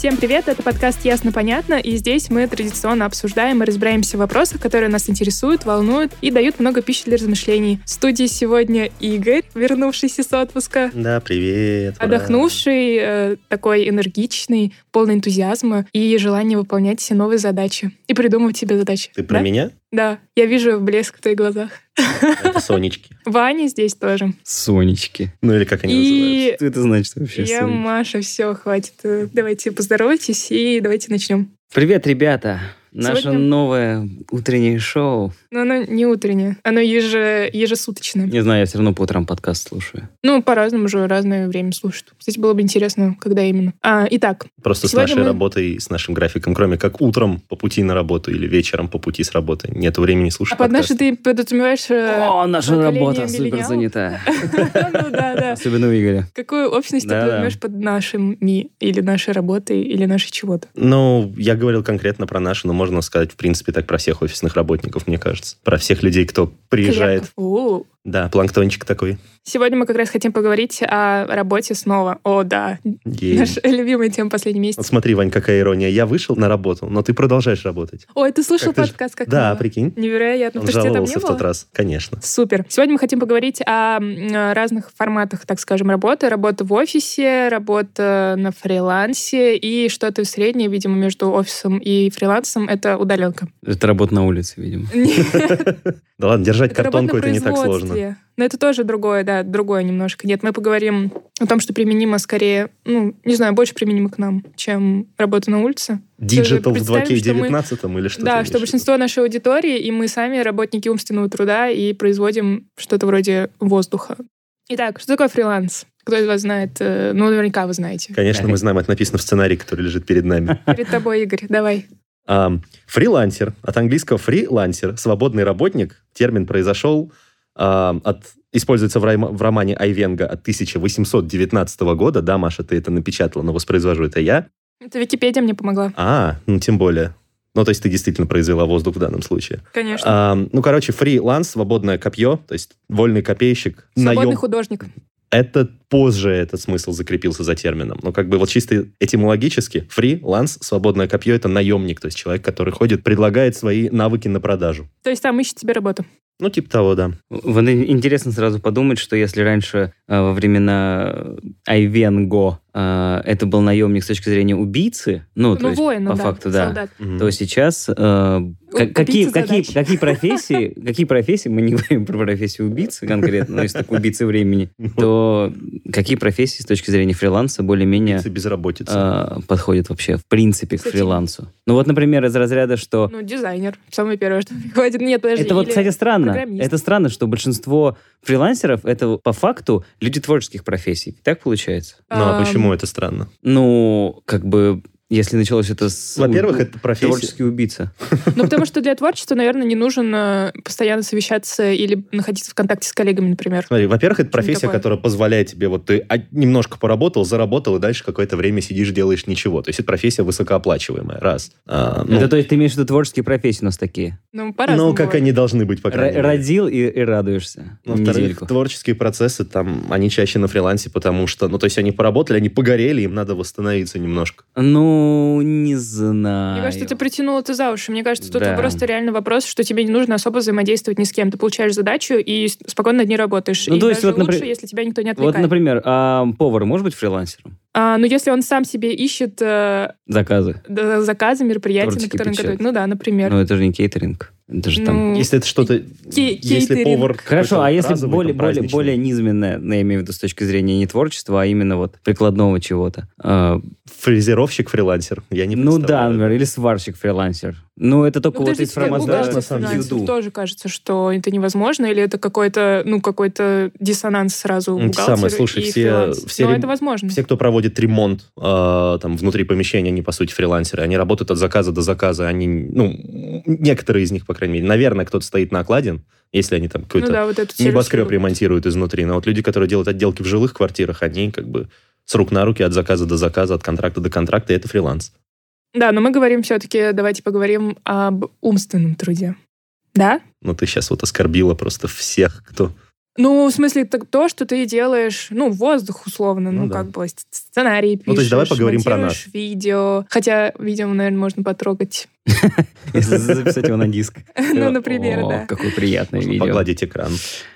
Всем привет, это подкаст «Ясно-понятно», и здесь мы традиционно обсуждаем и разбираемся в вопросах, которые нас интересуют, волнуют и дают много пищи для размышлений. В студии сегодня Игорь, вернувшийся с отпуска, Да, привет. отдохнувший, э, такой энергичный, полный энтузиазма и желания выполнять все новые задачи и придумывать себе задачи. Ты про Да? меня? Да, я вижу блеск в твоих глазах. Это Сонечки. Ваня здесь тоже. Сонечки. Ну или как они И Что это значит вообще? я, Сонечки? Маша, все, хватит. Давайте поздоровайтесь и давайте начнем. Привет, ребята! Наше Сегодня- новое утреннее шоу. Но оно не утреннее, оно еже, ежесуточное. Не знаю, я все равно по утрам подкаст слушаю. Ну, по-разному же разное время слушают. Кстати, было бы интересно, когда именно. А, итак, Просто с нашей мы- работой, с нашим графиком, кроме как утром по пути на работу или вечером по пути с работы, нет времени слушать а под нашей ты подразумеваешь... э, О, наша работа супер занята. Ну да, да. Особенно у Игоря. Какую общность ты подразумеваешь под нашими или нашей работой, или нашей чего-то? Ну, я говорил конкретно про нашу, но можно сказать, в принципе, так про всех офисных работников, мне кажется. Про всех людей, кто приезжает. Клиентов. Да, планктончик такой. Сегодня мы как раз хотим поговорить о работе снова. О, да. Ей. Наша любимая тема последний Вот месяц. смотри, Вань, какая ирония. Я вышел на работу, но ты продолжаешь работать. Ой, ты слушал Как подкаст как Да, мило. прикинь. Невероятно. Он Потому что тебя там не жаловался в тот раз, конечно. Супер. Сегодня мы хотим поговорить о о разных форматах, так скажем, работы. Работа в офисе, работа на фрилансе и что-то среднее, видимо, между офисом и фрилансом — это удаленка. Это работа на улице, видимо. Да ладно, держать картонку это не так сложно. Производстве. Но это тоже другое, да, другое немножко. Нет, мы поговорим о том, что применимо скорее, ну, не знаю, больше применимо к нам, чем работа на улице. Digital в представим, что мы- 2К19 или что? да, что большинство нашей аудитории, и мы сами работники умственного труда и производим что-то вроде воздуха. Итак, что такое фриланс? Кто из вас знает? Э, Ну, наверняка вы знаете. Конечно, мы знаем, это написано в сценарии, который лежит перед нами. Перед тобой, Игорь, давай. Фрилансер, от английского фрилансер, свободный работник. Термин произошел от используется в, райма- в романе Айвенга от 1819 года. Да, Маша, ты это напечатала, но воспроизвожу это я. Это Википедия мне помогла. А, ну тем более. Ну, то есть ты действительно произвела воздух в данном случае. Конечно. Ам, ну, короче, фриланс, свободное копье, то есть вольный копейщик, Свободный наем. художник. Это позже этот смысл закрепился за термином. Но как бы вот чисто этимологически фриланс, свободное копье, это наемник, то есть человек, который ходит, предлагает свои навыки на продажу. То есть там ищет себе работу. Ну, типа того, да. Вот интересно сразу подумать, что если раньше э, во времена Айвенго э, это был наемник с точки зрения убийцы, ну, то ну, есть воин, по да, факту, да, солдат. То сейчас э, ка- Убийца какие, какие, какие профессии, какие профессии, мы не говорим про профессию убийцы конкретно, но если так убийцы времени, то какие профессии с точки зрения фриланса более-менее э, подходят вообще в принципе к фрилансу? Ну вот, например, из разряда, что Ну, дизайнер. Самое первое, что приходит. Нет, подожди. это вот, кстати, странно. Это странно, что большинство фрилансеров это по факту люди творческих профессий. Так получается? ну, а ам, почему это странно? Ну, как бы, если началось это с... Во-первых, у- это профессия... Творческий убийца. Ну, потому что для творчества, наверное, не нужно э, постоянно совещаться или находиться в контакте с коллегами, например. Смотри, во-первых, это профессия, такое. которая позволяет тебе, вот ты а, немножко поработал, заработал, и дальше какое-то время сидишь, делаешь ничего. То есть это профессия высокооплачиваемая, раз. А, ну, это то есть ты имеешь в виду творческие профессии у нас такие? Ну, по-разному. ну, как бывает. они должны быть, по Р- крайней мере. родил и, и радуешься. Ну, Во-вторых, творческие процессы, там, они чаще на фрилансе, потому что, ну, то есть они поработали, они погорели, им надо восстановиться немножко. Ну, не знаю. Мне кажется, ты притянула это за уши. Мне кажется, тут Да. просто реально вопрос, что тебе не нужно особо взаимодействовать ни с кем. Ты получаешь задачу и спокойно над ней работаешь. Ну, и то есть вот, лучше, если тебя никто не Вот, отвлекает. например, а повар может быть фрилансером? А, ну, если он сам себе ищет э, Заказы. д- заказы, мероприятия, на Тортики которые он готовит. Ну да, например. Но это же не кейтеринг. Это же там... Ну, Если это что-то... Если повар... Хорошо, а если более, там, более, более низменное, ну, я имею в виду с точки зрения не творчества, а именно вот прикладного чего-то. А, Фрезеровщик, фрилансер, я не ну да, например, или сварщик, фрилансер. Ну, это только Ну, вот из бухгалтер на самом деле. тоже кажется, что это невозможно, или это какой-то, ну, какой-то диссонанс сразу бухгалтера самое, слушай, и все- все Но реб- это возможно. Все, кто проводит ремонт э, там внутри помещения, они, по сути, фрилансеры. Они работают от заказа до заказа. Они, ну, некоторые из них, по крайней мере. Наверное, кто-то стоит на окладе, если они там Ну какой-то да, вот небоскреб сервис- ремонтируют изнутри. Но вот люди, которые делают отделки в жилых квартирах, они как бы с рук на руки, от заказа до заказа, от контракта до контракта, и это фриланс. Да, но мы говорим все-таки, давайте поговорим об умственном труде. Да? Но ты сейчас вот оскорбила просто всех, кто... Ну, в смысле, так то, что ты делаешь, ну, воздух условно, ну, Ну да. как бы сценарий пишешь, Ну, то есть давай поговорим про монтируешь видео. Хотя видео, наверное, можно потрогать. Если записать его на диск. Ну, например, да. Какое приятное Можно видео. погладить экран.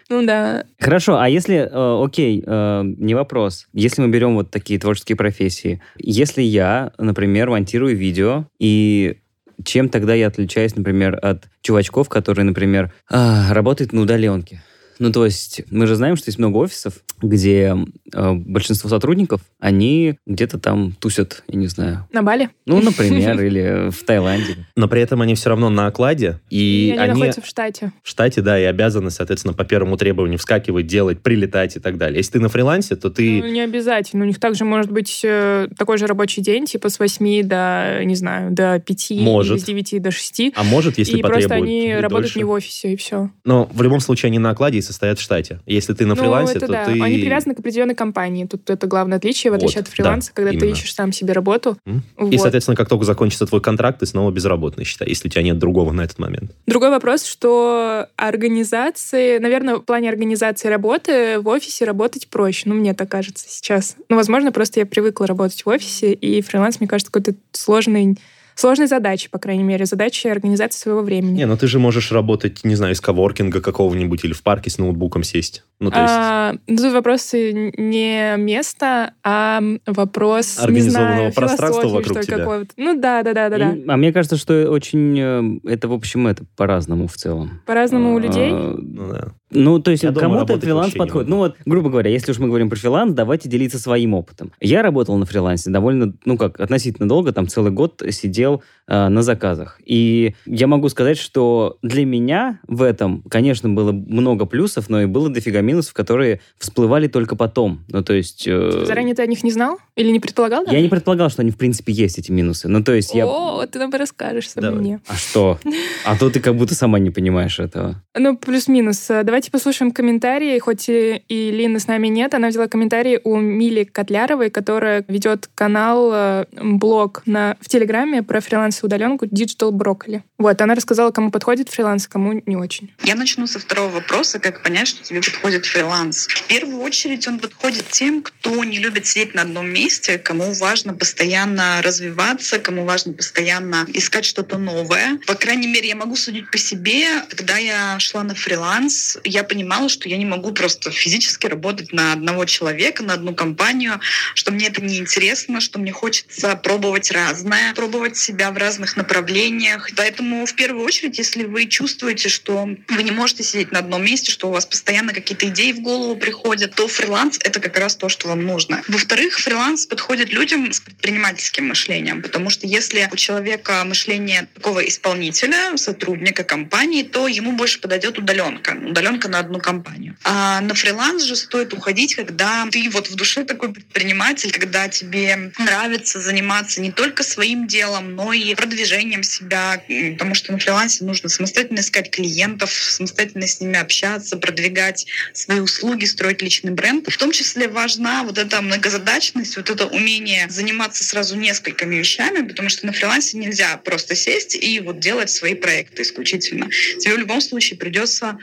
Ну да. Хорошо, а если, э, окей, э, не вопрос, если мы берем вот такие творческие профессии, если я, например, монтирую видео, и чем тогда я отличаюсь, например, от чувачков, которые, например, а, работают на удаленке? Ну, то есть, мы же знаем, что есть много офисов, где э, большинство сотрудников, они где-то там тусят, я не знаю, На Бали? ну, например, или в Таиланде. Но при этом они все равно на окладе, и, И они они находятся в штате. в штате, да, и обязаны, соответственно, по первому требованию вскакивать, делать, прилетать и так далее. Если ты на фрилансе, то ты... Ну, не обязательно. У них также может быть э, такой же рабочий день, типа с 8 до, не знаю, до 5 Может. или с 9 до 6. А может, если и потребуют, просто они и работают дольше. не в офисе, и все. Но в любом случае они на окладе состоят в штате. Если ты на фрилансе, ну, это то да. ты... Они привязаны к определенной компании. Тут это главное отличие, в отличие Вот, от фриланса, да, когда ты именно. ищешь сам себе работу. М? Вот. И, соответственно, как только закончится твой контракт, ты снова безработный, считай, если у тебя нет другого на этот момент. Другой вопрос, что организации, наверное, в плане организации работы в офисе работать проще. Ну, мне так кажется сейчас. Ну, возможно, просто я привыкла работать в офисе, и фриланс, мне кажется, какой-то сложный сложной задачей, по крайней мере, задачей организации своего времени. Не, ну ты же можешь работать, не знаю, из коворкинга какого-нибудь или в парке с ноутбуком сесть. Ну, то есть... А, ну, тут вопрос не места, а вопрос не Организованного знаю, пространства вокруг что тебя. Ну да, да, да, да, да. А мне кажется, что очень... э, Это, в общем, это по-разному в целом. По-разному у людей. А, Ну, да. Ну, то есть кому-то фриланс подходит. Ну вот, грубо говоря, если уж мы говорим про фриланс, давайте делиться своим опытом. Я работал на фрилансе довольно, ну как, относительно долго, там целый год сидел э, на заказах. И я могу сказать, что для меня в этом, конечно, было много плюсов, но и было дофига минусов, которые всплывали только потом. Ну, то есть... э, Заранее ты о них не знал? Или не предполагал? Я не предполагал, что они, в принципе, есть, эти минусы. Ну, то есть я... О, ты нам расскажешь сам мне. А что? А то ты как будто сама не понимаешь этого. Ну, плюс-минус. Э, Давайте послушаем комментарии. Хоть и, и Лины с нами нет, она взяла комментарии у Мили Котляровой, которая ведет канал, э, блог на, в Телеграме про фриланс и удаленку Digital Broccoli. Вот, она рассказала, кому подходит фриланс, кому не очень. Я начну со второго вопроса, как понять, что тебе подходит фриланс. В первую очередь он подходит тем, кто не любит сидеть на одном месте, кому важно постоянно развиваться, кому важно постоянно искать что-то новое. По крайней мере, я могу судить по себе. Когда я шла на фриланс, я понимала, что я не могу просто физически работать на одного человека, на одну компанию, что мне это неинтересно, что мне хочется пробовать разное, пробовать себя в разных направлениях. Поэтому в первую очередь, если вы чувствуете, что вы не можете сидеть на одном месте, что у вас постоянно какие-то идеи в голову приходят, то фриланс — это как раз то, что вам нужно. Во-вторых, фриланс подходит людям с предпринимательским мышлением, потому что если у человека мышление такого исполнителя, сотрудника компании, то ему больше подойдет удаленка. Удаленка на одну компанию. А на фриланс же стоит уходить, когда ты вот в душе такой предприниматель, когда тебе нравится заниматься не только своим делом, но и продвижением себя, потому что на фрилансе нужно самостоятельно искать клиентов, самостоятельно с ними общаться, продвигать свои услуги, строить личный бренд. В том числе важна вот эта многозадачность, вот это умение заниматься сразу несколькими вещами, потому что на фрилансе нельзя просто сесть и вот делать свои проекты исключительно. Тебе в любом случае придется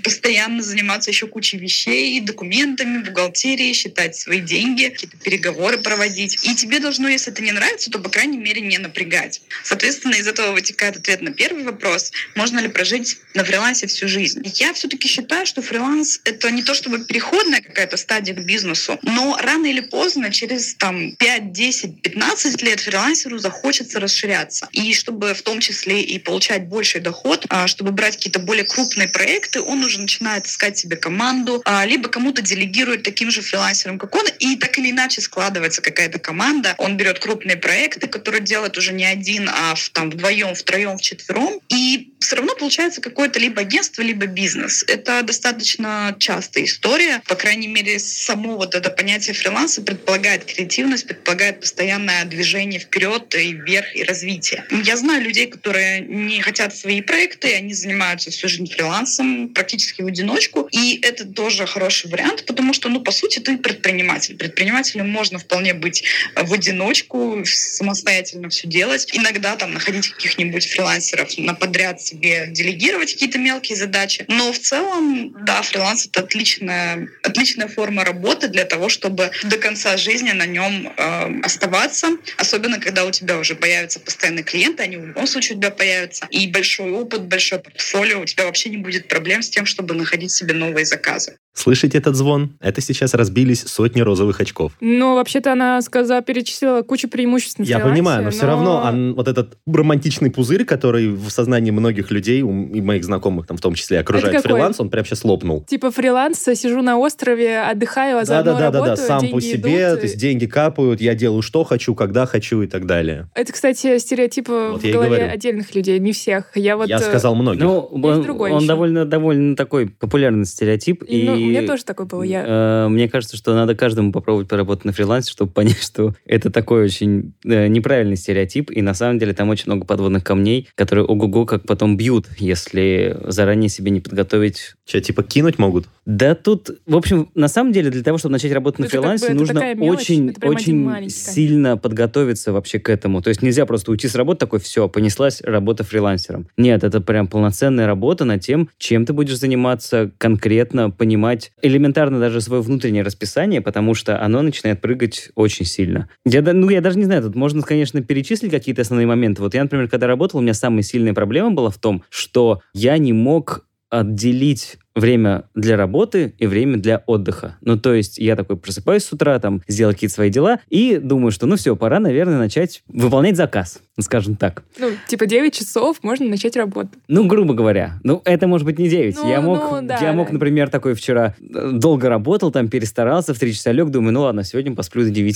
постоянно заниматься еще кучей вещей, документами, бухгалтерией, считать свои деньги, какие-то переговоры проводить. И тебе должно, если это не нравится, то, по крайней мере, не напрягать. Соответственно, из этого вытекает ответ на первый вопрос. Можно ли прожить на фрилансе всю жизнь? Я все-таки считаю, что фриланс — это не то чтобы переходная какая-то стадия к бизнесу, но рано или поздно, через там 5, 10, 15 лет фрилансеру захочется расширяться. И чтобы в том числе и получать больший доход, а, чтобы брать какие-то более крупные проекты, он уже начинает искать себе команду, а, либо кому-то делегирует таким же фрилансером, как он, и так или иначе складывается какая-то команда. Он берет крупные проекты, которые делает уже не один, а в, там вдвоем, втроем, вчетвером, и все равно получается какое-то либо агентство, либо бизнес. Это достаточно частая история. По крайней мере, само вот это понятие фриланса предполагает креативность, предполагает постоянное движение вперед и вверх, и развитие. Я знаю людей, которые не хотят свои проекты, они занимаются всю жизнь фрилансом, практически в одиночку. И это тоже хороший вариант, потому что, ну, по сути, ты предприниматель. Предпринимателем можно вполне быть в одиночку, самостоятельно все делать. Иногда там находить каких-нибудь фрилансеров на подряд себе делегировать какие-то мелкие задачи. Но в целом, да, фриланс — это отличная, отличная форма работы для того, чтобы до конца жизни на нем э, оставаться. Особенно, когда у тебя уже появятся постоянные клиенты, они в любом случае у тебя появятся. И большой опыт, большое портфолио, у тебя вообще не будет проблем с тем, чтобы находить себе новые заказы. Слышите этот звон? Это сейчас разбились сотни розовых очков. Ну, вообще-то она сказала, перечислила кучу преимуществ Я понимаю, но все но- равно он- вот этот романтичный пузырь, который в сознании многих людей, у- и моих знакомых там в том числе, окружает фриланс, он прям сейчас лопнул. Типа фриланс, сижу на острове, отдыхаю, а Да, заодно да, да, да, да, работаю, сам деньги по себе, идут. то есть деньги капают, я делаю что хочу, когда хочу и так далее. Это, кстати, стереотипы Вот в голове говорю. отдельных людей, не всех. Я вот... я э, сказал многих. Ну, он, другой он довольно, довольно такой популярный стереотип. И, у меня тоже такое было. Я... э, мне кажется, что надо каждому попробовать поработать на фрилансе, чтобы понять, что это такой очень э, неправильный стереотип, и на самом деле там очень много подводных камней, которые ого-го как потом бьют, если заранее себе не подготовить. Че, типа кинуть могут? Да тут, в общем, на самом деле для того, чтобы начать работать на Это как бы- фрилансе, это нужно такая мелочь, очень, очень сильно подготовиться вообще к этому. То есть нельзя просто уйти с работы такой, все, понеслась работа фрилансером. Нет, это прям полноценная работа над тем, чем ты будешь заниматься конкретно, понимать элементарно даже свое внутреннее расписание, потому что оно начинает прыгать очень сильно. Я, да- ну, я даже не знаю, тут можно, конечно, перечислить какие-то основные моменты. Вот я, например, когда работал, у меня самая сильная проблема была в том, что я не мог отделить время для работы и время для отдыха. Ну, то есть я такой просыпаюсь с утра, там, сделал какие-то свои дела и думаю, что, ну, все, пора, наверное, начать выполнять заказ, скажем так. Ну, типа 9 часов можно начать работу. Ну, грубо говоря. Ну, это может быть не 9. Ну, я мог, ну, да, я мог да. например, такой вчера э, долго работал, там перестарался, в 3 часа лег, думаю, ну ладно, сегодня посплю до 9,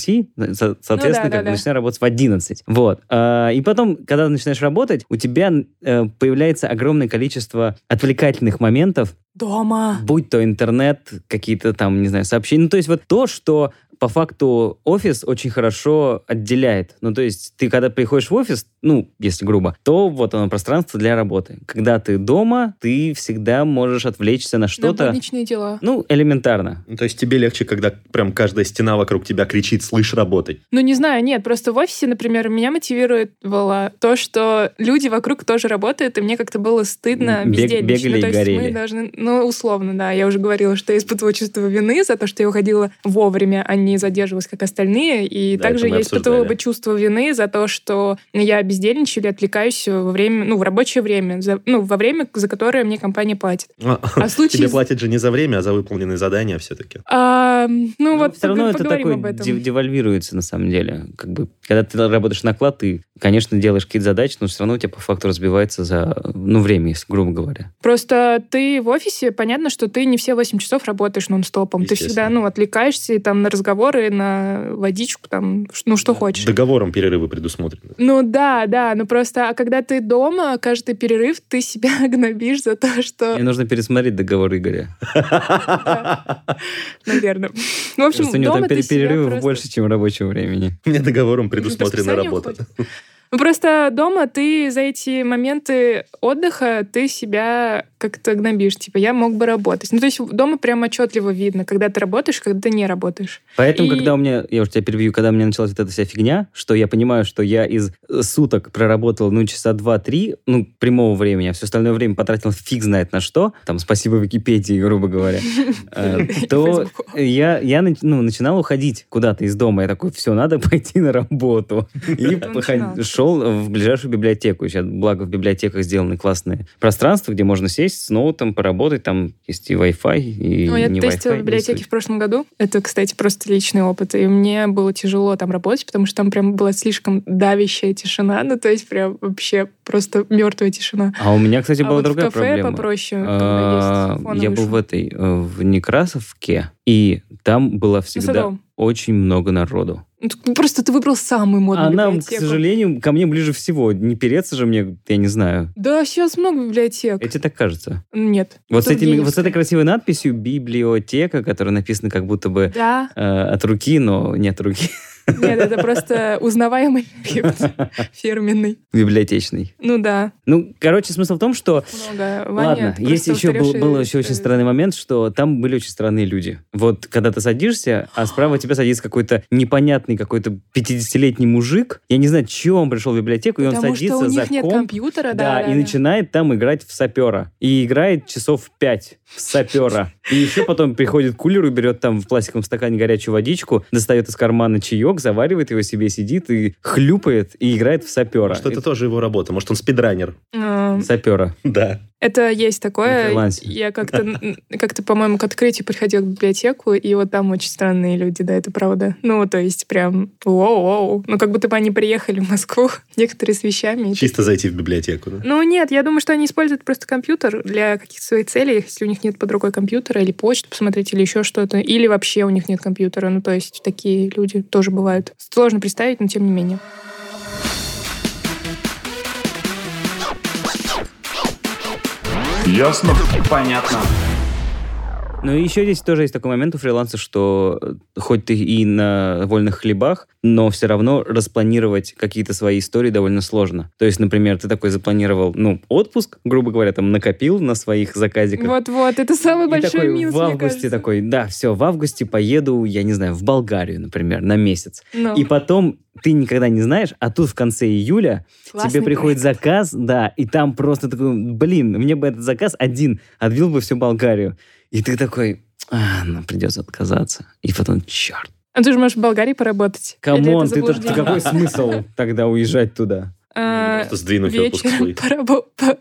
со- соответственно, Ну да, как бы да. начинаю работать в 11. Вот. А, И потом, когда ты начинаешь работать, у тебя э, появляется огромное количество отвлекательных моментов, Дома. будь то интернет, какие-то там, не знаю, сообщения. Ну, то есть вот то, что по факту офис очень хорошо отделяет. Ну, то есть ты, когда приходишь в офис, ну, если грубо, то вот оно пространство для работы. Когда ты дома, ты всегда можешь отвлечься на На что-то, будничные дела. ну, элементарно. Ну, то есть тебе легче, когда прям каждая стена вокруг тебя кричит «слышь, работай». Ну, не знаю, нет, просто в офисе, например, меня мотивировало то, что люди вокруг тоже работают, и мне как-то было стыдно Бег- бездельничать. бегали ну, то и есть горели. мы должны, ну, условно, да, я уже говорила, что я испытывала чувство вины за то, что я уходила вовремя, а не задерживалась, как остальные, и Да, также я испытывала бы чувство вины за то, что я бездельничаю или отвлекаюсь во время, ну, в рабочее время, за- ну, во время, за которое мне компания платит. А, А случае... Тебе платят же не за время, а за выполненные задания все-таки. А, ну, Но вот все равно это такой девальвируется на самом деле. Как бы, когда ты работаешь на оклад, ты, конечно, делаешь какие-то задачи, но все равно у тебя по факту разбивается за, ну, время, если грубо говоря. Просто ты в офисе, понятно, что ты не все 8 часов работаешь нон-стопом. Ты всегда, ну, отвлекаешься и там на разговоры, на водичку, там, ну, что хочешь. Договором перерывы предусмотрены. Ну да, да, ну просто, а когда ты дома, каждый перерыв ты себя гнобишь за то, что, Мне нужно пересмотреть договор Игоря. наверное. Ну, в общем, Просто у него дома там перерывов больше, чем рабочего времени. У меня договором предусмотрена работа. Ну, просто дома ты за эти моменты отдыха, ты себя как-то гнобишь. Типа, я мог бы работать. Ну, то есть дома прям отчетливо видно, когда ты работаешь, когда ты не работаешь. Поэтому, И- когда у меня, я уже тебя перебью, когда у меня началась вот эта вся фигня, что я понимаю, что я из э, суток проработал, ну, часа два-три, ну, прямого времени, а все остальное время потратил фиг знает на что, там, спасибо Википедии, грубо говоря, э, то я, я ну, начинал уходить куда-то из дома. Я такой, все, надо пойти на работу. И шел в ближайшую библиотеку. Сейчас, благо, в библиотеках сделаны классные пространства, где можно сесть, сесть с ноутом, поработать, там есть и Wi-Fi, и Ну, я не тестила Wi-Fi. библиотеки в прошлом году. Это, кстати, просто личный опыт. И мне было тяжело там работать, потому что там прям была слишком давящая тишина. Ну, то есть прям вообще просто мертвая тишина. А у меня, кстати, а была вот другая в кафе проблема. попроще, А, когда есть фоновый Я был в этой, э, в Некрасовке, и там было всегда очень много народу. Ну, так Просто ты выбрал самую модную Она, к библиотеку. сожалению, ко мне ближе всего. Не переться же мне, я не знаю. Да, сейчас много библиотек. Эти так кажется. Нет. Вот с, этими, вот с этой красивой надписью «библиотека», которая написана как будто бы Да. э, от руки, но не от руки, Нет, это просто узнаваемый шрифт фирменный. библиотечный. Ну да, Ну, короче, смысл в том, что много. Ваня Ладно, есть еще был, был еще очень странный момент, что там были очень странные люди. Вот когда ты садишься, а справа тебя садится какой-то непонятный какой-то 50-летний мужик. Я не знаю, чего он пришел в библиотеку, и он Потому садится что у за них нет комп, компьютера, да, да, и начинает там играть в сапера. И играет часов пять в сапера. И еще потом приходит к кулеру, берет там в пластиковом стакане горячую водичку, достает из кармана чаек, заваривает его себе, сидит и хлюпает, и играет в сапера. Что это тоже его работа. Может, он спидранер. А, Сапера. Да. Это есть такое. Я как-то, как-то, по-моему, к открытию приходила в библиотеку, и вот там очень странные люди, да, это правда. Ну, то есть прям воу-воу. Ну, как будто бы они приехали в Москву, некоторые с вещами. Чисто зайти в библиотеку. да. Ну нет, я думаю, что они используют просто компьютер для каких-то своих целей, если у них нет под рукой компьютера, или почту посмотреть, или еще что-то, или вообще у них нет компьютера. Ну, то есть такие люди тоже бывают. Сложно представить, но тем не менее. Ясно? Понятно. Ну и еще здесь тоже есть такой момент у фриланса, что э, хоть ты и на вольных хлебах, но все равно распланировать какие-то свои истории довольно сложно. То есть, например, ты такой запланировал, ну, отпуск, грубо говоря, там накопил на своих заказиках. Вот-вот, это самый И большой такой минус, в августе такой, да, все, в августе поеду, я не знаю, в Болгарию, например, на месяц. Ну, И потом ты никогда не знаешь, а тут в конце июля классный тебе приходит проект. заказ, да, и там просто такой, блин, мне бы этот заказ один отбил бы всю Болгарию. И ты такой, а, ну, придется отказаться. И потом, черт. А ты же можешь в Болгарии поработать. Come on, ты, тут- заблуждение? какой смысл тогда уезжать туда? А, Просто сдвинуть вечером свой. порабо- по-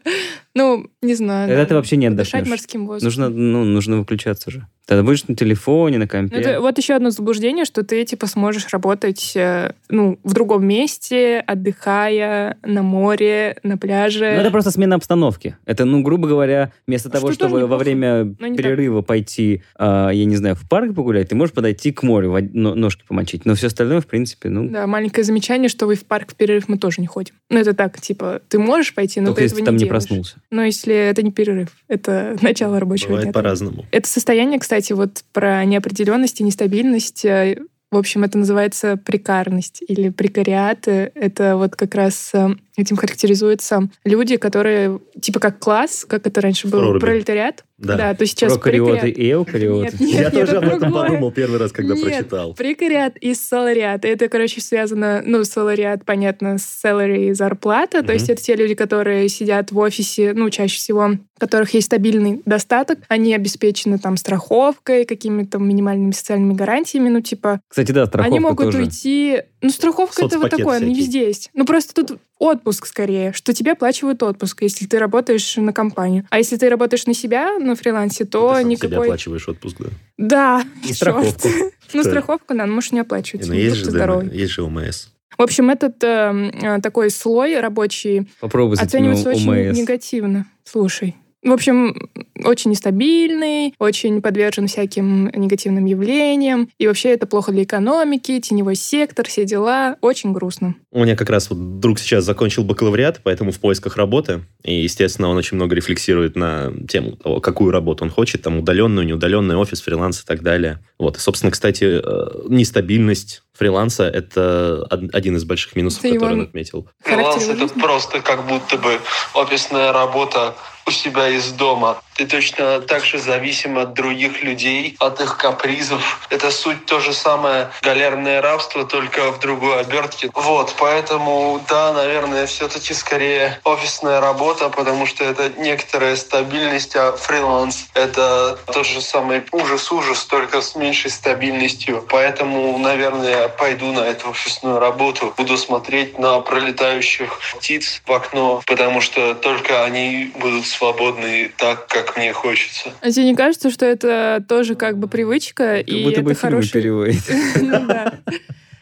Ну, не знаю. Тогда да. ты вообще не отдохнешь. морским воздухом. Нужно, ну, нужно выключаться же. Тогда будешь на телефоне, на Ну, компе. это вот еще одно заблуждение, что ты, типа, сможешь работать, э, ну, в другом месте, отдыхая на море, на пляже. Ну, это просто смена обстановки. Это, ну, грубо говоря, вместо А того, что чтобы во время но не перерыва пойти, а, я не знаю, в парк погулять, ты можешь подойти к морю, ножки помочить. Но все остальное, в принципе, ну, Да, маленькое замечание, что вы в парк в перерыв мы тоже не ходим. Ну, это так, типа, ты можешь пойти, но только ты если этого ты там не делаешь. проснулся. Но если это не перерыв, это начало рабочего Бывает дня. по-разному. Это состояние, кстати, вот про неопределенность и нестабильность. э, В общем, это называется прекарность или прекариат. Э, Это вот как раз э, этим характеризуются люди, которые типа как класс, как это раньше был Проруби. пролетариат. Да. то сейчас Прокариоты прекариат. и эукариоты. Нет, нет, Я нет, тоже это об этом другое. подумал первый раз, когда Нет. прочитал. Прекариат и салариат. Это, короче, связано, ну, салариат, понятно, с salary, зарплата. То Мгм. есть это те люди, которые сидят в офисе, ну, чаще всего, у которых есть стабильный достаток. Они обеспечены там страховкой, какими-то минимальными социальными гарантиями. Ну, типа, Кстати, да, страховка они могут тоже. уйти... Ну, страховка это вот Соцпакет такое, не всякий. везде есть. Ну, просто тут отпуск скорее, что тебе оплачивают отпуск, если ты работаешь на компанию. А если ты работаешь на себя, на фрилансе, то Ты сам никакой... оплачиваешь отпуск, да. Да, И чёрт. страховку. Ну, страховку, да, можешь не оплачивать. Ну, есть же, ты есть же ОМС. В общем, этот э, э, такой слой рабочий Попробуй очень ОМС. негативно. Слушай. В общем, очень нестабильный, очень подвержен всяким негативным явлениям. И вообще это плохо для экономики, теневой сектор, все дела. Очень грустно. У меня как раз вот друг сейчас закончил бакалавриат, поэтому в поисках работы. И, естественно, он очень много рефлексирует на тему того, какую работу он хочет, там, удаленную, неудаленную, офис, фриланс и так далее. Вот. И, собственно, кстати, э, нестабильность фриланса – это од- один из больших минусов, Ты который он отметил. Фриланс это просто как будто бы офисная работа у себя из дома. Ты точно так же зависим от других людей, от их капризов. Это суть то же самое галерное рабство, только в другой обертке. Вот, поэтому, да, наверное, все-таки скорее офисная работа, потому что это некоторая стабильность, а фриланс — это тот же самый ужас-ужас, только с меньшей стабильностью. Поэтому, наверное, я пойду на эту офисную работу, буду смотреть на пролетающих птиц в окно, потому что только они будут свободны так, как мне хочется. А тебе не кажется, что это тоже как бы привычка, Как и будто бы это фильмы хороший... переводит. Ну да.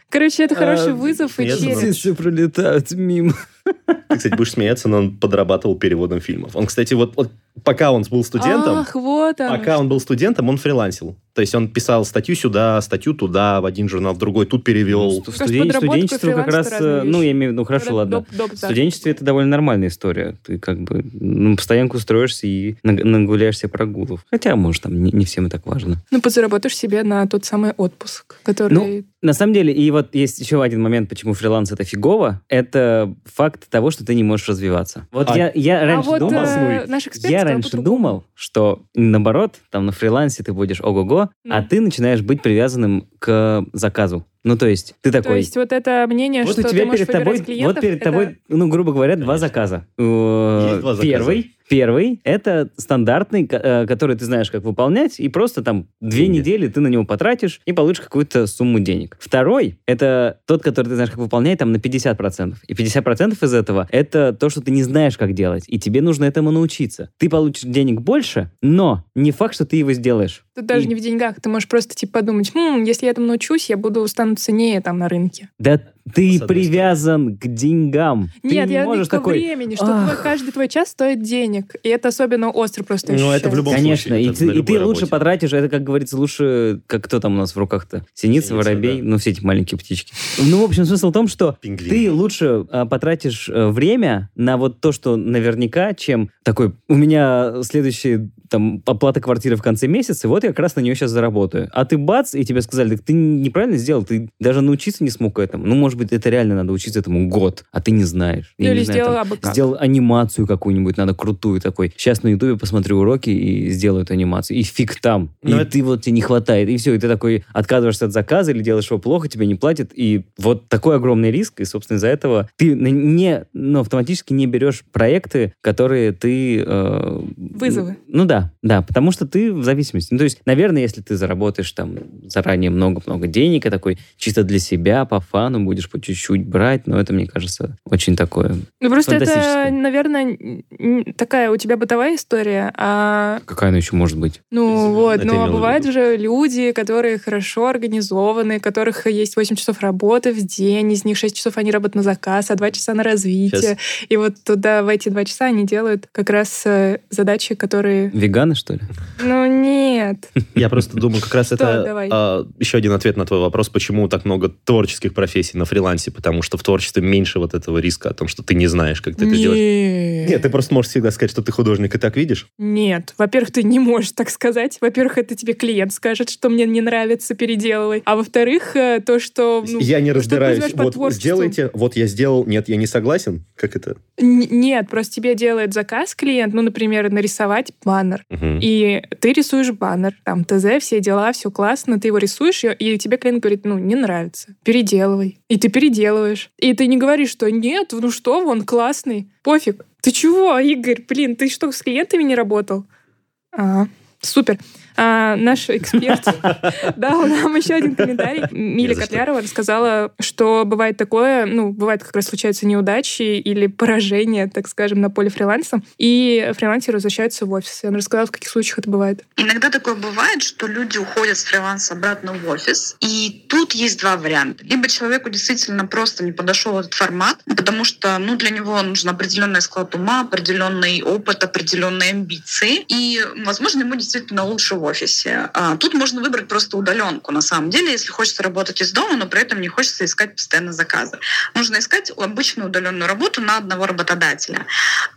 Короче, это хороший А, вызов и челлендж. Пролетают мимо. Ты, кстати, будешь смеяться, но он подрабатывал переводом фильмов. Он, кстати, вот, вот пока он был студентом, Ах, вот оно. пока он был студентом, он фрилансил. То есть он писал статью сюда, статью туда, в один журнал, в другой, тут перевел. В Кажется, студен- студенчество как раз, э, ну, я имею в виду, ну, хорошо, Доп- ладно. доп- В да. студенчестве это довольно нормальная история. Ты как бы ну, постоянку устроишься и наг- нагуляешься прогулов. Хотя, может, там не, не всем и так важно. Ну, подзаработаешь себе на тот самый отпуск, который... Ну, На самом деле, и вот есть еще один момент, почему фриланс это фигово, это факт того, что ты не можешь развиваться. Вот А- я, я а раньше вот думал, э, я раньше думал, что наоборот, там на фрилансе ты будешь ого-го, а ты начинаешь быть привязанным к заказу. Ну, то есть, ты То такой... есть вот это мнение, Вот что у ты тебя можешь перед тобой, клиентов, вот перед это- тобой, ну, грубо говоря, два заказа. Есть два заказа. Первый, первый это стандартный, э, который ты знаешь, как выполнять, и просто там две Деньги. недели ты на него потратишь и получишь какую-то сумму денег. Второй это тот, который ты знаешь, как выполнять, там на 50%. И 50% из этого это то, что ты не знаешь, как делать, и тебе нужно этому научиться. Ты получишь денег больше, но не факт, что ты его сделаешь. Тут даже И- не в деньгах. Ты можешь просто типа подумать, «Хм, если я этому научусь, я буду стану ценнее там на рынке. Да ты привязан к деньгам. ты Нет, не я можешь к такой... времени, что «Ах». твой- каждый твой час стоит денег. И это особенно остро просто Ну, это в любом Конечно, случае, и это ты, и ты лучше работе. потратишь, это, как говорится, лучше, как кто там у нас в руках-то? Синица, Синица, воробей, да. ну, все эти маленькие птички. Ну, в общем, смысл в том, что Пингвин. ты лучше а, потратишь э, время на вот то, что наверняка, чем такой, у меня следующий там оплата квартиры в конце месяца, и вот я как раз на нее сейчас заработаю. А ты бац, и тебе сказали, так ты неправильно сделал, ты даже научиться не смог этому. Ну, может быть, это реально надо учиться этому год, а ты не знаешь. Ну, Я или не знаю, сделал там, как. Сделал анимацию какую-нибудь, надо крутую такой. Сейчас на Ютубе посмотрю уроки и сделаю эту анимацию. И фиг там. Но и это- ты вот тебе не хватает. И все, и ты такой отказываешься от заказа или делаешь его плохо, тебе не платят. И вот такой огромный риск. И, собственно, из-за этого ты не, ну, автоматически не берешь проекты, которые ты... э, Вызовы. Ну да, да, потому что ты в зависимости. Ну, то есть, наверное, если ты заработаешь там заранее много-много денег, и такой чисто для себя, по фану будешь по чуть-чуть брать, но это, мне кажется, очень такое... Ну, просто это, наверное, такая у тебя бытовая история, а Какая она еще может быть? Ну вот, имел в бывают же люди, которые хорошо организованы, у которых есть 8 часов работы в день, из них 6 часов они работают на заказ, а 2 часа на развитие. Щас. И вот туда, в эти 2 часа они делают как раз э, задачи, которые... Веганы, что ли? Ну нет. Я просто думаю, как раз это а, еще один ответ на твой вопрос, почему так много творческих профессий на фрилансе, потому что в творчестве меньше вот этого риска о том, что ты не знаешь, как ты это сделаешь. Нет. Ты просто можешь всегда сказать, что ты художник, и так видишь. Нет. Во-первых, ты не можешь так сказать. Во-первых, это тебе клиент скажет, что мне не нравится, переделывай. А во-вторых, э, то, что... ну, я не разбираюсь. Вот сделайте, вот я сделал, нет, я не согласен. Как это? Нет, просто тебе делает заказ клиент, ну, например, нарисовать баннер. Мгм. И ты рисуешь баннер, там ТЗ, все дела, все классно, ты его рисуешь, и- и тебе клиент говорит, ну, не нравится, переделывай. И ты переделываешь. И ты не говоришь, что нет, ну что, он классный, пофиг. Ты чего, Игорь, блин, ты что, с клиентами не работал? А, супер. А, наш эксперт дал нам еще один комментарий. Миля. Котлярова рассказала, что бывает такое, ну, бывает как раз случаются неудачи или поражения, так скажем, на поле фриланса, и фрилансеры возвращаются в офис. И она рассказала, в каких случаях это бывает. Иногда такое бывает, что люди уходят с фриланса обратно в офис, и тут есть два варианта. Либо человеку действительно просто не подошел этот формат, потому что ну, для него нужен определенный склад ума, определенный опыт, определенные амбиции, и, возможно, ему действительно лучше в офисе. А тут можно выбрать просто удаленку, на самом деле, если хочется работать из дома, но при этом не хочется искать постоянно заказы. Нужно искать обычную удаленную работу на одного работодателя.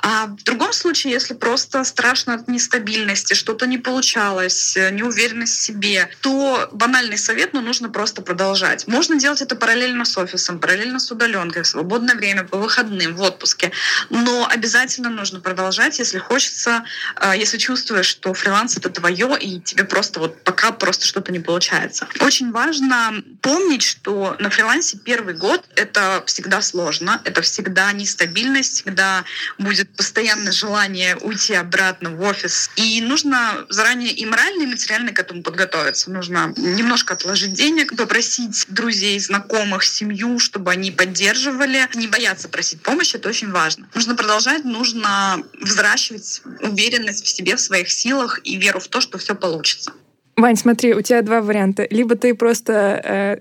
А в другом случае, если просто страшно от нестабильности, что-то не получалось, э, неуверенность в себе, то банальный совет, но нужно просто продолжать. Можно делать это параллельно с офисом, параллельно с удаленкой, в свободное время, по выходным, в отпуске. Но обязательно нужно продолжать, если хочется, э, если чувствуешь, что фриланс это твое, и тебе просто вот пока просто что-то не получается. Очень важно помнить, что на фрилансе первый год это всегда сложно, это всегда нестабильность, всегда будет постоянное желание уйти обратно в офис. И нужно заранее и морально, и материально к этому подготовиться. Нужно немножко отложить денег, попросить друзей, знакомых, семью, чтобы они поддерживали. Не бояться просить помощи, это очень важно. Нужно продолжать, нужно взращивать уверенность в себе, в своих силах и веру в то, что все получится. Вань, смотри, у тебя два варианта. Либо ты просто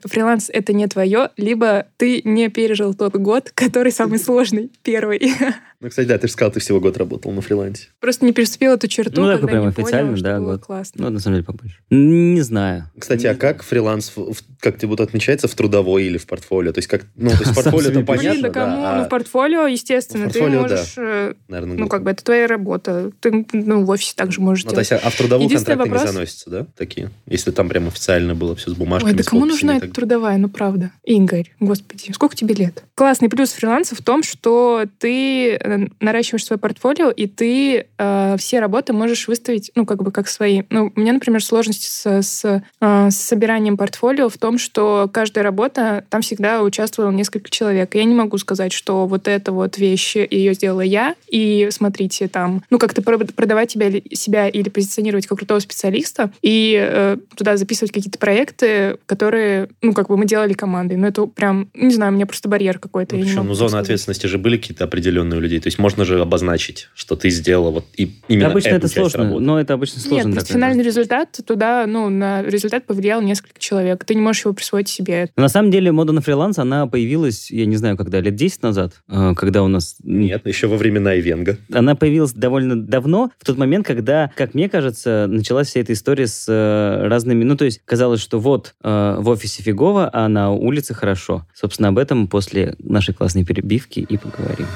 э, фриланс это не твое, либо ты не пережил тот год, который самый сложный, первый. Ну, кстати, да, ты же сказал, ты всего год работал на фрилансе. Просто не переступил эту черту, Ну, когда такой прям не официально, понял, что да, было год. классно. Ну, на самом деле, побольше. Не знаю. Кстати, а как фриланс, в- в- как тебе вот отмечается в трудовой или в портфолио? То есть, как, ну, то есть, Сам портфолио себе это пишешь. понятно, Блин, да кому? да, Ну, а, в портфолио, естественно, В портфолио, ты можешь... э, наверное, Ну, как бы это твоя работа. Ты ну, в офисе также можешь Ну, то делать. есть, а а в трудовую Единственный контракты вопрос- не заносятся, да, такие? Если там прям официально было все с бумажками, Ой, да с кому подписями нужна и эта так трудовая, ну правда. Игорь, господи, сколько тебе лет? Классный плюс фриланса в том, что ты наращиваешь свое портфолио, и ты э, все работы можешь выставить, ну, как бы как свои. Ну, у меня, например, сложности с, с, э, с собиранием портфолио в том, что каждая работа, там всегда участвовало несколько человек. Я не могу сказать, что вот эта вот вещь, ее сделала я, и смотрите, там, ну, как-то про- продавать тебя, себя или позиционировать как крутого специалиста, и э, туда записывать какие-то проекты, которые, ну, как бы мы делали командой. Но это прям, не знаю, у меня просто барьер какой-то. Ну, могу ну, зона сказать. ответственности же были какие-то определенные у людей. То есть можно же обозначить, что ты сделала вот и именно обычно эту это часть сложно, работы. но это обычно сложно. Нет, просто финальный результат туда, ну, на результат повлиял несколько человек. Ты не можешь его присвоить себе. Но на самом деле мода на фриланс, она появилась, я не знаю, когда, лет 10 назад, э, когда у нас... Нет, еще во времена Ивенга. Она появилась довольно давно, в тот момент, когда, как мне кажется, началась вся эта история с э, разными... Ну, то есть казалось, что вот э, в офисе фигово, а на улице хорошо. Собственно, об этом после нашей классной перебивки и поговорим.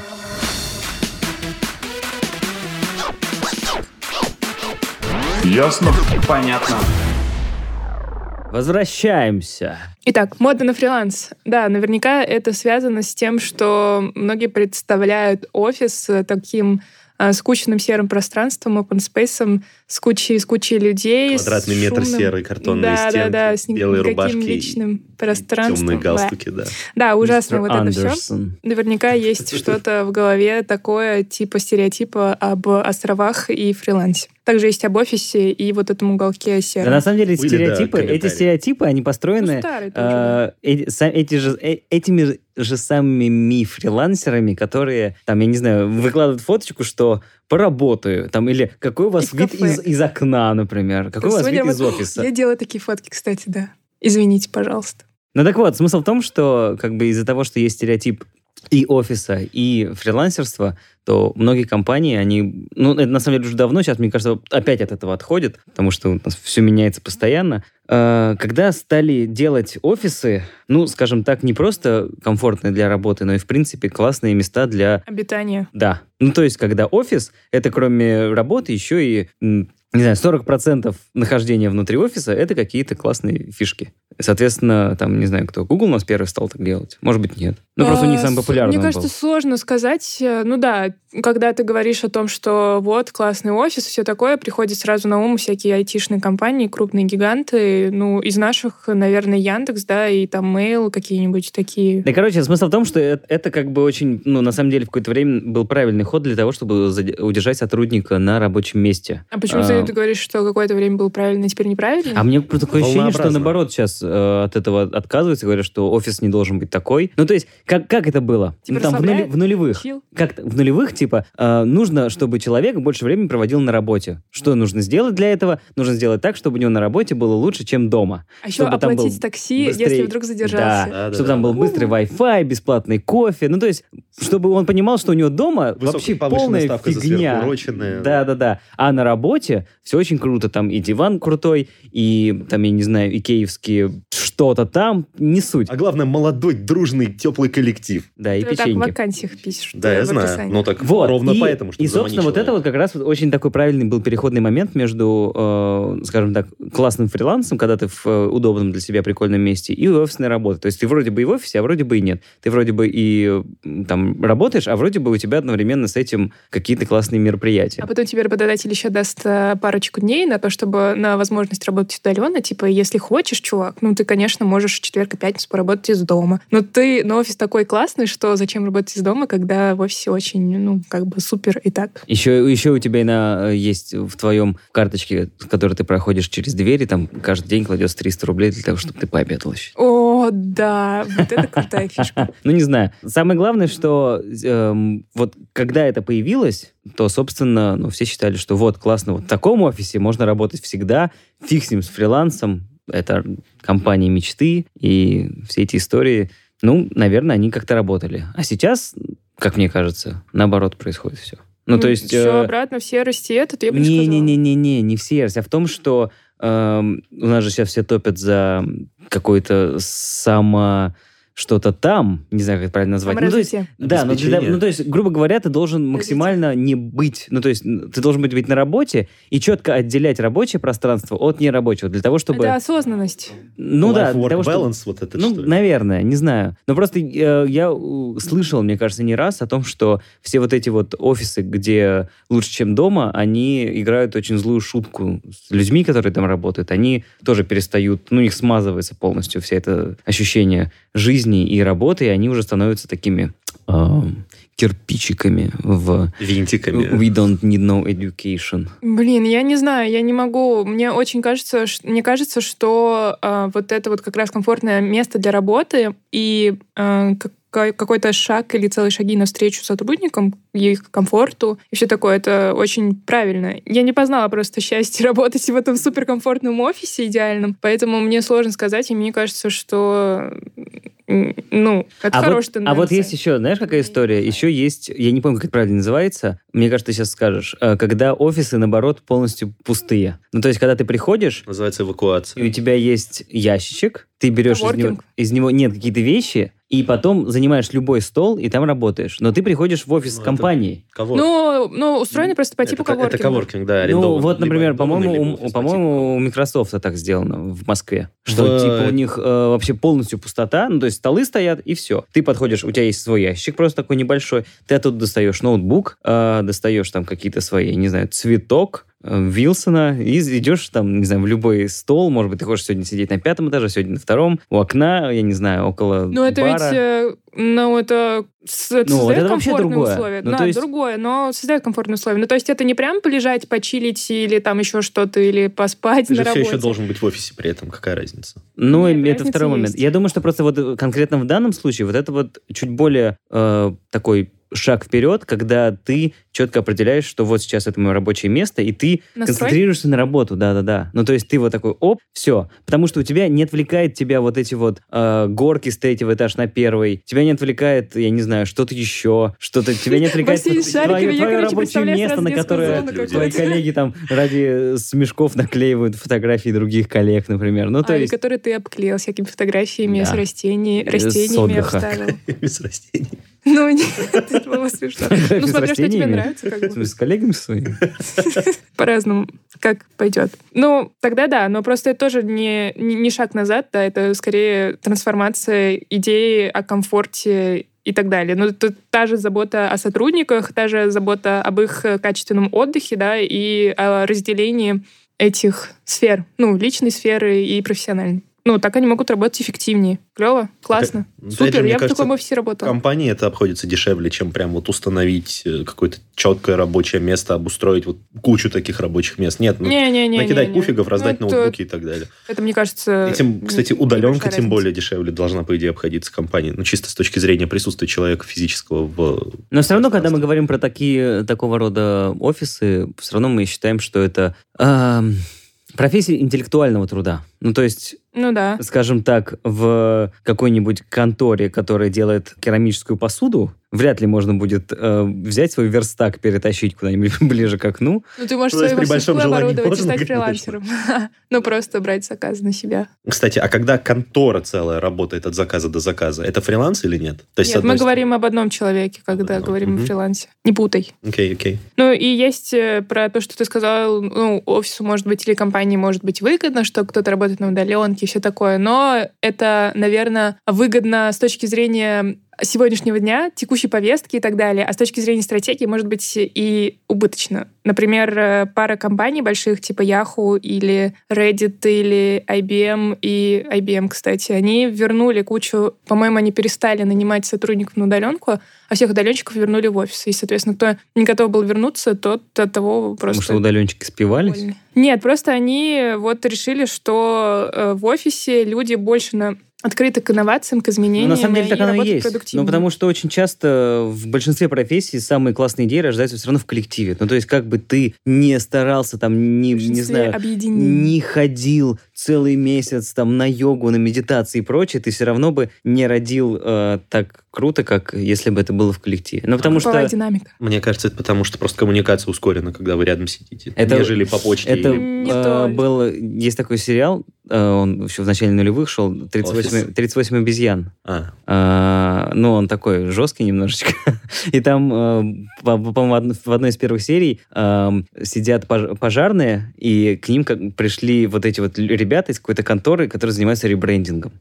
Ясно? Понятно. Возвращаемся. Итак, мода на фриланс. Да, наверняка это связано с тем, что многие представляют офис э, таким э, скучным серым пространством, open space, с кучей, с кучей людей. Квадратный метр серый, картонные да, стенки, да, да, с белые рубашки личным пространством. Темные Да. галстуки, да. Да, ужасно Мистер вот это все. Андерсон. Наверняка есть что-то в голове такое, типа стереотипа об островах и фрилансе. Также есть об офисе и вот этом уголке Да, сером. на самом деле Были, да, стереотипы, эти комментарии. стереотипы, они Ну, построены старый тоже, да. э, эти, эти же, э, этими же самыми фрилансерами, которые, там, я не знаю, выкладывают фоточку, что поработаю, там, или какой у вас в вид кафе. из, из окна, например, какой у вас вид из офиса. Я делаю такие фотки, кстати, да. Извините, пожалуйста. Ну так вот, смысл в том, что как бы из-за того, что есть стереотип и офиса, и фрилансерства, то многие компании, они, ну, это на самом деле уже давно, сейчас, мне кажется, опять от этого отходят, потому что у нас все меняется постоянно. Э, Когда стали делать офисы, ну, скажем так, не просто комфортные для работы, но и, в принципе, классные места для Обитание. да. Ну, то есть, когда офис, это кроме работы еще и, не знаю, 40% нахождения внутри офиса — это какие-то классные фишки. Соответственно, там, не знаю, кто, Google у нас первый стал так делать? Может быть, нет. Ну, просто у них А, самый с- популярный Мне кажется, был. сложно сказать. Э, Ну да, когда ты говоришь о том, что вот классный офис и все такое, приходит сразу на ум всякие айтишные компании, крупные гиганты. Ну, из наших, наверное, Яндекс, да, и там Mail какие-нибудь такие. Да, короче, смысл в том, что это, это как бы очень, ну, на самом деле, в какое-то время был правильный ход для того, чтобы удержать сотрудника на рабочем месте. А почему А, ты говоришь, что какое-то время было правильно, а теперь неправильно? А мне просто такое ощущение, что наоборот сейчас э, от этого отказываются, говорят, что офис не должен быть такой. Ну, то есть, как, как это было? Типа ну, там в, нули- в нулевых. Чил? Как в нулевых, типа, э, нужно, чтобы человек больше времени проводил на работе. Что нужно сделать для этого? Нужно сделать так, чтобы у него на работе было лучше, чем дома. А еще чтобы там был оплатить такси, быстрее- если вдруг задержался. Да, Да, да, чтобы да. там был быстрый Wi-Fi, бесплатный кофе. Ну, то есть, чтобы он понимал, что у него дома Высокая вообще полная фигня. сверхуроченное. Да, да, да. А на работе все очень круто. Там и диван крутой, и там, я не знаю, и киевские что-то там, не суть. А главное, молодой, дружный, теплый коллектив. Да, и Ты так в печеньки. вакансиях пишешь. Да, я знаю. описании. Ну так Вот. ровно и, поэтому, что И, собственно, вот это вот как раз вот очень такой правильный был переходный момент между, э, скажем так, классным фрилансом, когда ты в э, удобном для себя прикольном месте, и офисной работой. То есть ты вроде бы и в офисе, а вроде бы и нет. Ты вроде бы и там работаешь, а вроде бы у тебя одновременно с этим какие-то классные мероприятия. А потом тебе работодатель еще даст э, парочку дней на то, чтобы на возможность работать удаленно. Типа, если хочешь, чувак, ну ты, конечно, можешь в четверг и пятницу поработать из дома. Но ты, но офис такой классный, что зачем работать из дома, когда в офисе очень, ну, как бы супер и так. Еще, еще у тебя на, э, есть в твоем карточке, в которой ты проходишь через двери, там каждый день кладется 300 рублей для того, чтобы ты пообедал еще. О, да, вот это крутая фишка. Ну, не знаю. Самое главное, что эм, вот когда это появилось, то, собственно, ну, все считали, что вот, классно, вот в таком офисе можно работать всегда, фиг с ним, с фрилансом, это компания мечты, и все эти истории, ну, наверное, они как-то работали. А сейчас, как мне кажется, наоборот происходит все. Ну, то есть... Все э, обратно в серости, это я бы не сказала. не-не-не-не-не, не в серость, а в том, что эм, у нас же сейчас все топят за какой-то само что-то там, не знаю, как это правильно назвать. Ну, то есть, да, ну, для- ну, то есть, грубо говоря, ты должен максимально не быть, ну, то есть, ты должен быть, быть на работе и четко отделять рабочее пространство от нерабочего, для того, чтобы... Это осознанность. Ну да, для того, чтобы... balance вот это Ну, что ли? наверное, не знаю. Но просто э, я слышал, мне кажется, не раз о том, что все вот эти вот офисы, где лучше, чем дома, они играют очень злую шутку с людьми, которые там работают. Они тоже перестают, ну, у них смазывается полностью все это ощущение жизни и работы, и они уже становятся такими эм, кирпичиками в Винтиками. We don't need no education. Блин, я не знаю, я не могу. Мне очень кажется, ш- мне кажется, что а, вот это вот как раз комфортное место для работы и какой- какой-то шаг или целые шаги навстречу сотрудникам, их комфорту и все такое, это очень правильно. Я не познала просто счастье работать в этом суперкомфортном офисе идеальном, поэтому мне сложно сказать, и мне кажется, что ну, это а, хорошая вот, а вот есть еще, знаешь, какая история? Еще есть, я не помню, как это правильно называется, мне кажется, ты сейчас скажешь, э, когда офисы, наоборот, полностью пустые. Ну, то есть, когда ты приходишь, Называется и эвакуация. у тебя есть ящичек, ты берешь из него, из него нет какие-то вещи, и потом занимаешь любой стол, и там работаешь. Но ты приходишь в офис Ну, компании. Ну, ну, устроено просто по типу это, коворкинга. это коворкинг, да, Ну, вот, например, по-моему, у, по-моему, у Microsoft так сделано в Москве. Что, В- типа, у них э, вообще полностью пустота, ну, то есть столы стоят, и все. Ты подходишь, у тебя есть свой ящик просто такой небольшой, ты оттуда достаешь ноутбук, э, достаешь там какие-то свои, не знаю, цветок, Вилсона, и идешь там, не знаю, в любой стол, может быть, ты хочешь сегодня сидеть на пятом этаже, сегодня на втором, у окна, я не знаю, около Ну, это бара. ведь, э, ну, это, это Ну, создает это вообще комфортные другое. условия. Ну, да, то есть- другое, но создает комфортные условия. Ну, то есть это не прям полежать, почилить или там еще что-то, или поспать Ты на же все работе. еще должен быть в офисе при этом, какая разница? Ну, Нет, это второй момент. есть. Я думаю, что просто вот э, конкретно в данном случае вот это вот чуть более э, такой шаг вперед, когда ты четко определяешь, что вот сейчас это мое рабочее место, и ты Настрой? концентрируешься на работу, да-да-да. Ну, то есть ты вот такой, оп, все. Потому что у тебя не отвлекает тебя вот эти вот э, горки с третьего этажа на первый, тебя не отвлекает, я не знаю, что-то еще, что-то, тебя не отвлекает твое, рабочее место, на которое твои коллеги там ради смешков наклеивают фотографии других коллег, например. Ну, то А, есть... который ты обклеил всякими фотографиями Да. с растений, С растениями отдыха. обставил. Без растений. Ну, нет, это было смешно. Ну, смотря, что тебе нравится, как бы. с коллегами своими? По-разному, как пойдет. Ну, тогда да, но просто это тоже не, не не шаг назад, да, это скорее трансформация идеи о комфорте и так далее. Но это та же забота о сотрудниках, та же забота об их качественном отдыхе, да, и о разделении этих сфер, ну, личной сферы и профессиональной. Ну, так они могут работать эффективнее. Клево, классно. Же, Супер, мне я в кажется, таком офисе работала. Компании это обходится дешевле, чем прям вот установить э, какое-то четкое рабочее место, обустроить вот кучу таких рабочих мест. Нет, ну, Не-не-не. накидать пуфигов, раздать Ну, это- ноутбуки и так далее. Это, мне кажется... Этим, кстати, не- удаленка тем более дешевле должна, по идее, обходиться компании. Ну, чисто с точки зрения присутствия человека физического в... Но все равно, когда мы говорим про такие, такого рода офисы, все равно мы считаем, что это эм, профессия интеллектуального труда. Ну, то есть Ну да. скажем так, в какой-нибудь конторе, которая делает керамическую посуду, вряд ли можно будет э, взять свой верстак, перетащить куда-нибудь ближе к окну. Ну ты можешь есть свою при большом оборудовать и стать фрилансером. Ну просто брать заказы на себя. Кстати, а когда контора целая работает от заказа до заказа, это фриланс или нет? То с Нет, одной мы говорим об одном человеке, когда одном. говорим о фрилансе. Не путай. Окей, окей. Ну и есть э, про то, что ты сказал, ну, офису, может быть, или компании может быть выгодно, что кто-то работает на удаленке все такое, но это, наверное, выгодно с точки зрения сегодняшнего дня, текущей повестки и так далее, а с точки зрения стратегии может быть и убыточно. Например, э, пара компаний больших, типа Yahoo или Reddit или IBM и IBM, кстати, они вернули кучу, по-моему, они перестали нанимать сотрудников на удаленку, а всех удаленщиков вернули в офис. И, соответственно, кто не готов был вернуться, тот от того Потому просто... что удаленщики спивались. Нет, просто они вот решили, что э, в офисе люди больше на открыты к инновациям, к Ну, изменениям на самом деле так оно и есть. Ну, потому что очень часто в большинстве профессий самые классные идеи рождаются все равно в коллективе. Ну, то есть как бы ты не старался там, не, не знаю, объединений. не ходил целый месяц там на йогу, на медитации и прочее, ты все равно бы не родил э, так круто, как если бы это было в коллективе. Ну, потому Групповая что динамика. Мне кажется, это потому, что просто коммуникация ускорена, когда вы рядом сидите. Это- нежели по почте. это и- Не э, был... Есть такой сериал, э, он еще в начале нулевых шел, 38, Офис. 38 обезьян. А, А, ну, он такой жесткий немножечко. И там, э, по- по-моему, в одной- из первых серий эм, сидят пож- пожарные, и к ним пришли вот эти вот ребята из какой-то конторы, которые занимаются ребрендингом.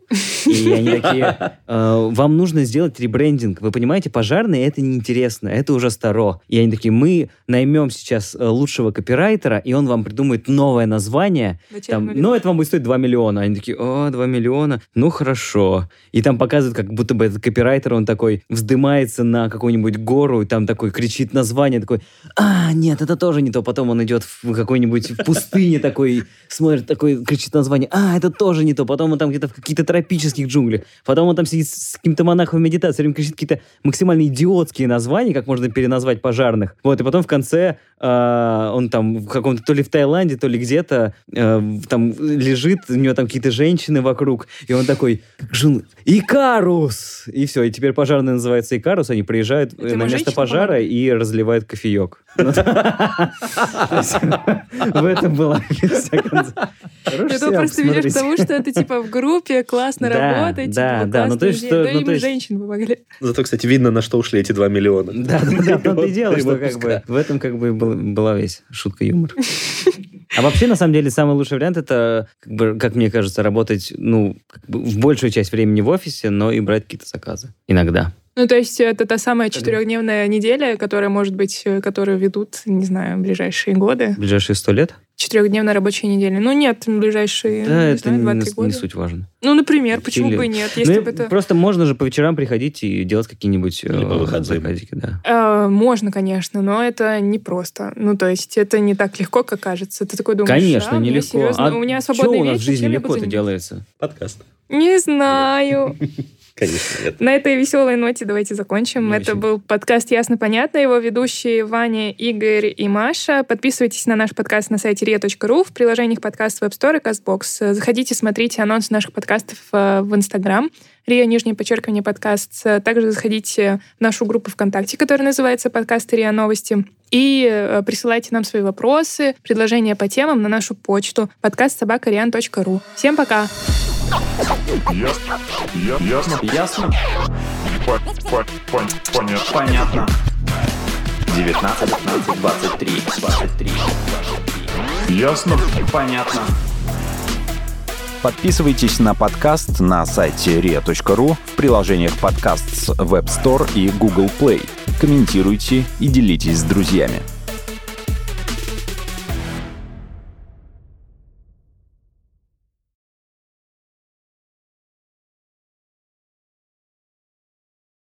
И они такие, «Э, вам нужно сделать ребрендинг. Вы понимаете, пожарные это неинтересно, это уже старо. И они такие, мы наймем сейчас э, лучшего копирайтера, и он вам придумает новое название, там, ну, это вам будет стоить 2 миллиона. Они такие, о, 2 миллиона, ну, хорошо. И там показывают, как будто бы этот копирайтер, он такой вздымается на какую-нибудь гору, и там такой кричит название, такой, а, нет, это тоже не то. Потом он идет в какой-нибудь пустыне такой, смотрит, такой, кричит название, а, это тоже не то. Потом он там где-то в каких-то тропических джунглях. Потом он там сидит с каким-то монахом в медитации, время кричит какие-то максимально идиотские названия, как можно переназвать пожарных. Вот, и потом в конце он там в каком-то, то ли в Таиланде, то ли где-то э, там лежит, у него там какие-то женщины вокруг, и он такой, Икарус! И все, и теперь пожарный называется Икарус, они приезжают Это э, на место пожара помогла? и разливают кофеек. Ну, В этом была Это просто ведешь к тому, что это типа в группе классно Да, работать, да, типа, да, ну, то классные есть, что- Да ну, им женщины помогли. Зато, кстати, видно, на что ушли эти 2 миллиона. Да, да, да, дело, что как бы в этом как бы был- была весь шутка юмор. А вообще, на самом деле, самый лучший вариант это, как, бы, как мне кажется, работать, ну, как бы в большую часть времени в офисе, но и брать какие-то заказы. Иногда. Ну, то есть это та самая четырехдневная неделя, которая, может быть, э, которую ведут, не знаю, ближайшие годы. Ближайшие сто лет? Четырехдневная рабочая неделя. Ну, нет, ближайшие, Да, не это знаю, не, два-три не года. суть важно. Ну, например, В почему бы и нет, Ну, если и бы это... Просто можно же по вечерам приходить и делать какие-нибудь Или по э, выходным. заказики, да. Э, Можно, конечно, но это непросто. Ну, то есть это не так легко, как кажется. Ты такой думаешь, Конечно, а, нелегко. серьезно, а у меня свободный у нас в вечер, жизни я буду легко это делается? Подкаст. Не знаю. Конечно, нет. На этой веселой ноте давайте закончим. Не Это очень. был подкаст «Ясно-понятно». Его ведущие Ваня, Игорь и Маша. Подписывайтесь на наш подкаст на сайте ria.ru, в приложениях подкаст Web Store и CastBox. Заходите, смотрите анонсы наших подкастов э, в Инстаграм. Риа, нижнее подчеркивание, подкаст. Также заходите в нашу группу ВКонтакте, которая называется «Подкасты Риа Новости». И э, присылайте нам свои вопросы, предложения по темам на нашу почту подкастсобакариан.ру. Всем пока! Ясно. Я- Ясно. Ясно? По- по- пон- Понятно. Понятно. 19, 15, 23, 23, 23. Ясно. Понятно. Подписывайтесь на подкаст на сайте ria.ru в приложениях подкаст с Web Store и Google Play. Комментируйте и делитесь с друзьями.